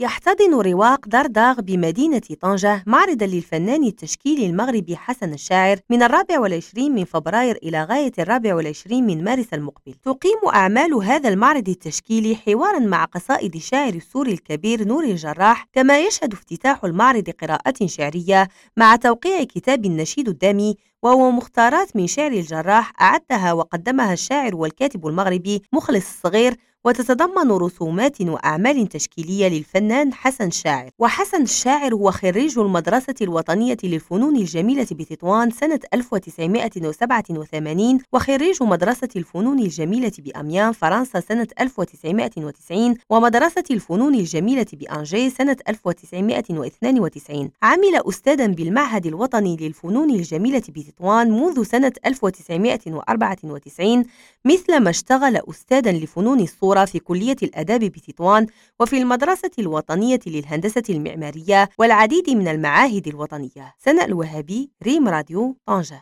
يحتضن رواق درداغ بمدينة طنجة معرضا للفنان التشكيلي المغربي حسن الشاعر من الرابع والعشرين من فبراير إلى غاية الرابع والعشرين من مارس المقبل. تقيم أعمال هذا المعرض التشكيلي حوارا مع قصائد الشاعر السوري الكبير نور الجراح كما يشهد افتتاح المعرض قراءة شعرية مع توقيع كتاب النشيد الدامي وهو مختارات من شعر الجراح أعدها وقدمها الشاعر والكاتب المغربي مخلص الصغير وتتضمن رسومات وأعمال تشكيلية للفنان حسن شاعر. وحسن الشاعر هو خريج المدرسة الوطنية للفنون الجميلة بتطوان سنة 1987 وخريج مدرسة الفنون الجميلة بأميان فرنسا سنة 1990 ومدرسة الفنون الجميلة بأنجي سنة 1992 عمل أستاذا بالمعهد الوطني للفنون الجميلة بتطوان منذ سنة 1994 مثلما اشتغل أستاذا لفنون الصورة في كلية الآداب بتطوان وفي المدرسة الوطنية للهندسة المعمارية والعديد من المعاهد الوطنية. سنة الوهابي ريم راديو طنجة.